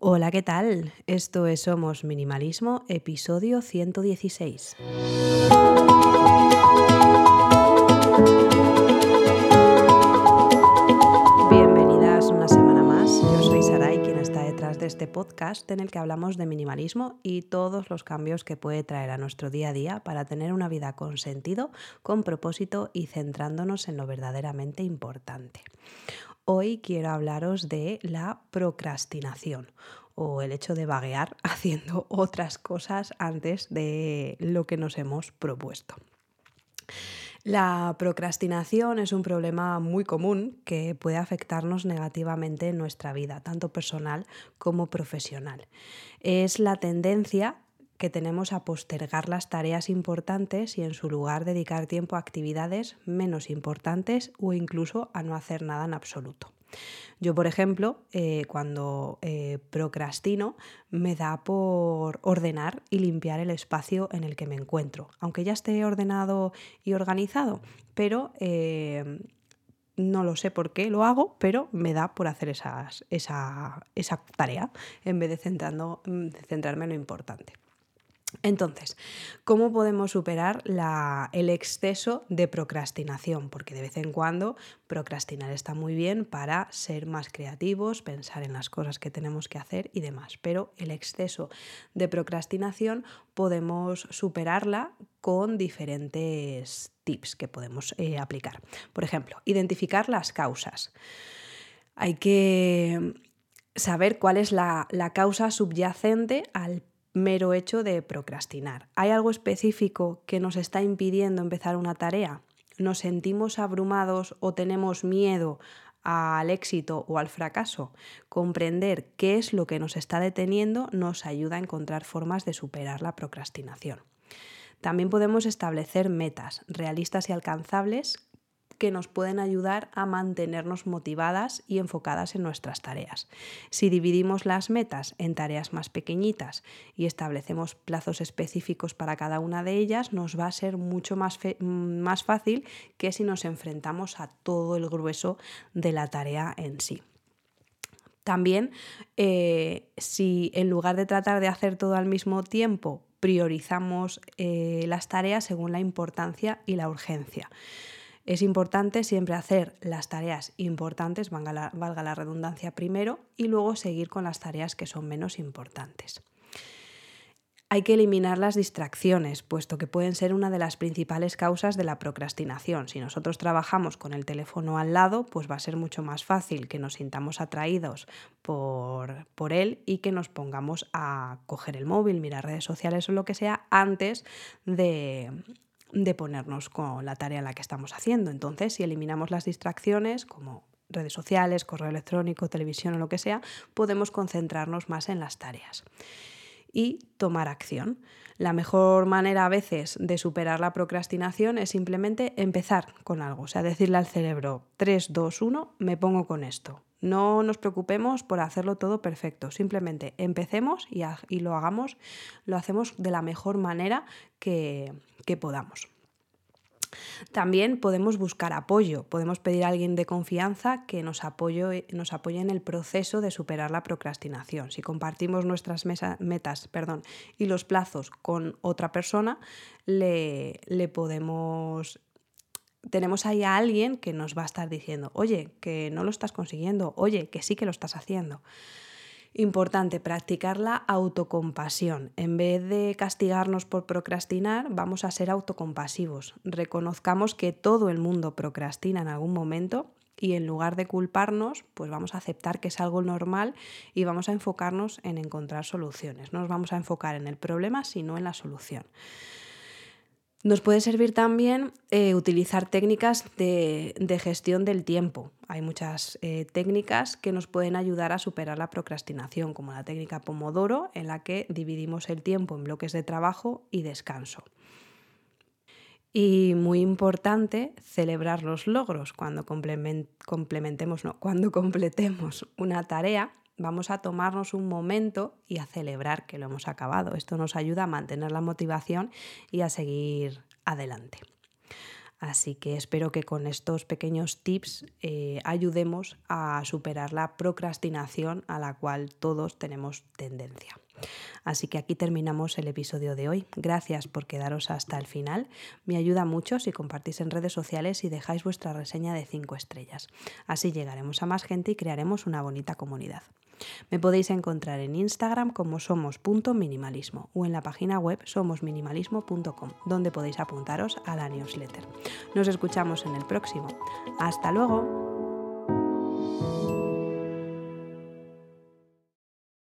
Hola, ¿qué tal? Esto es Somos Minimalismo, episodio 116. Bienvenidas una semana más. Yo soy Sarai, quien está detrás de este podcast en el que hablamos de minimalismo y todos los cambios que puede traer a nuestro día a día para tener una vida con sentido, con propósito y centrándonos en lo verdaderamente importante. Hoy quiero hablaros de la procrastinación o el hecho de vaguear haciendo otras cosas antes de lo que nos hemos propuesto. La procrastinación es un problema muy común que puede afectarnos negativamente en nuestra vida, tanto personal como profesional. Es la tendencia que tenemos a postergar las tareas importantes y en su lugar dedicar tiempo a actividades menos importantes o incluso a no hacer nada en absoluto. Yo, por ejemplo, eh, cuando eh, procrastino, me da por ordenar y limpiar el espacio en el que me encuentro, aunque ya esté ordenado y organizado, pero eh, no lo sé por qué lo hago, pero me da por hacer esa, tarea en vez de, de centrarme en lo importante. Entonces, ¿cómo podemos superar el exceso de procrastinación? Porque de vez en cuando procrastinar está muy bien para ser más creativos, pensar en las cosas que tenemos que hacer y demás. Pero el exceso de procrastinación podemos superarla con diferentes tips que podemos eh, aplicar. Por ejemplo, identificar las causas. Hay que saber cuál es la, la causa subyacente al mero hecho de procrastinar. ¿Hay algo específico que nos está impidiendo empezar una tarea? ¿Nos sentimos abrumados o tenemos miedo al éxito o al fracaso? Comprender qué es lo que nos está deteniendo nos ayuda a encontrar formas de superar la procrastinación. También podemos establecer metas realistas y alcanzables que nos pueden ayudar a mantenernos motivadas y enfocadas en nuestras tareas. Si dividimos las metas en tareas más pequeñitas y establecemos plazos específicos para cada una de ellas, nos va a ser mucho más, más fácil que si nos enfrentamos a todo el grueso de la tarea en sí. También, eh, si en lugar de tratar de hacer todo al mismo tiempo, priorizamos eh, las tareas según la importancia y la urgencia. Es importante siempre hacer las tareas importantes, valga la, redundancia primero, y luego seguir con las tareas que son menos importantes. Hay que eliminar las distracciones, puesto que pueden ser una de las principales causas de la procrastinación. Si nosotros trabajamos con el teléfono al lado, pues va a ser mucho más fácil que nos sintamos atraídos por, por, él y que nos pongamos a coger el móvil, mirar redes sociales o lo que sea antes de, de ponernos con la tarea en la que estamos haciendo. Entonces, si eliminamos las distracciones, como redes sociales, correo electrónico, televisión o lo que sea, podemos concentrarnos más en las tareas y tomar acción. La mejor manera a veces de superar la procrastinación es simplemente empezar con algo, o sea, decirle al cerebro 3, 2, 1, me pongo con esto. No nos preocupemos por hacerlo todo perfecto, simplemente empecemos y, lo hagamos, lo hacemos de la mejor manera que, que podamos. También podemos buscar apoyo, podemos pedir a alguien de confianza que nos apoye, nos apoye en el proceso de superar la procrastinación. Si compartimos nuestras metas perdón, y los plazos con otra persona, le, le podemos tenemos ahí a alguien que nos va a estar diciendo, oye, que no lo estás consiguiendo, oye, que sí que lo estás haciendo. Importante, practicar la autocompasión. En vez de castigarnos por procrastinar, vamos a ser autocompasivos. Reconozcamos que todo el mundo procrastina en algún momento y en lugar de culparnos, pues vamos a aceptar que es algo normal y vamos a enfocarnos en encontrar soluciones. No nos vamos a enfocar en el problema, sino en la solución. Nos puede servir también eh, utilizar técnicas de, gestión del tiempo. Hay muchas eh, técnicas que nos pueden ayudar a superar la procrastinación, como la técnica Pomodoro, en la que dividimos el tiempo en bloques de trabajo y descanso. Y muy importante, celebrar los logros cuando, complementemos, no, cuando completemos una tarea vamos a tomarnos un momento y a celebrar que lo hemos acabado. Esto nos ayuda a mantener la motivación y a seguir adelante. Así que espero que con estos pequeños tips eh, ayudemos a superar la procrastinación a la cual todos tenemos tendencia. Así que aquí terminamos el episodio de hoy. Gracias por quedaros hasta el final. Me ayuda mucho si compartís en redes sociales y dejáis vuestra reseña de 5 estrellas. Así llegaremos a más gente y crearemos una bonita comunidad. Me podéis encontrar en Instagram como somos.minimalismo o en la página web somosminimalismo.com, donde podéis apuntaros a la newsletter. Nos escuchamos en el próximo. ¡Hasta luego!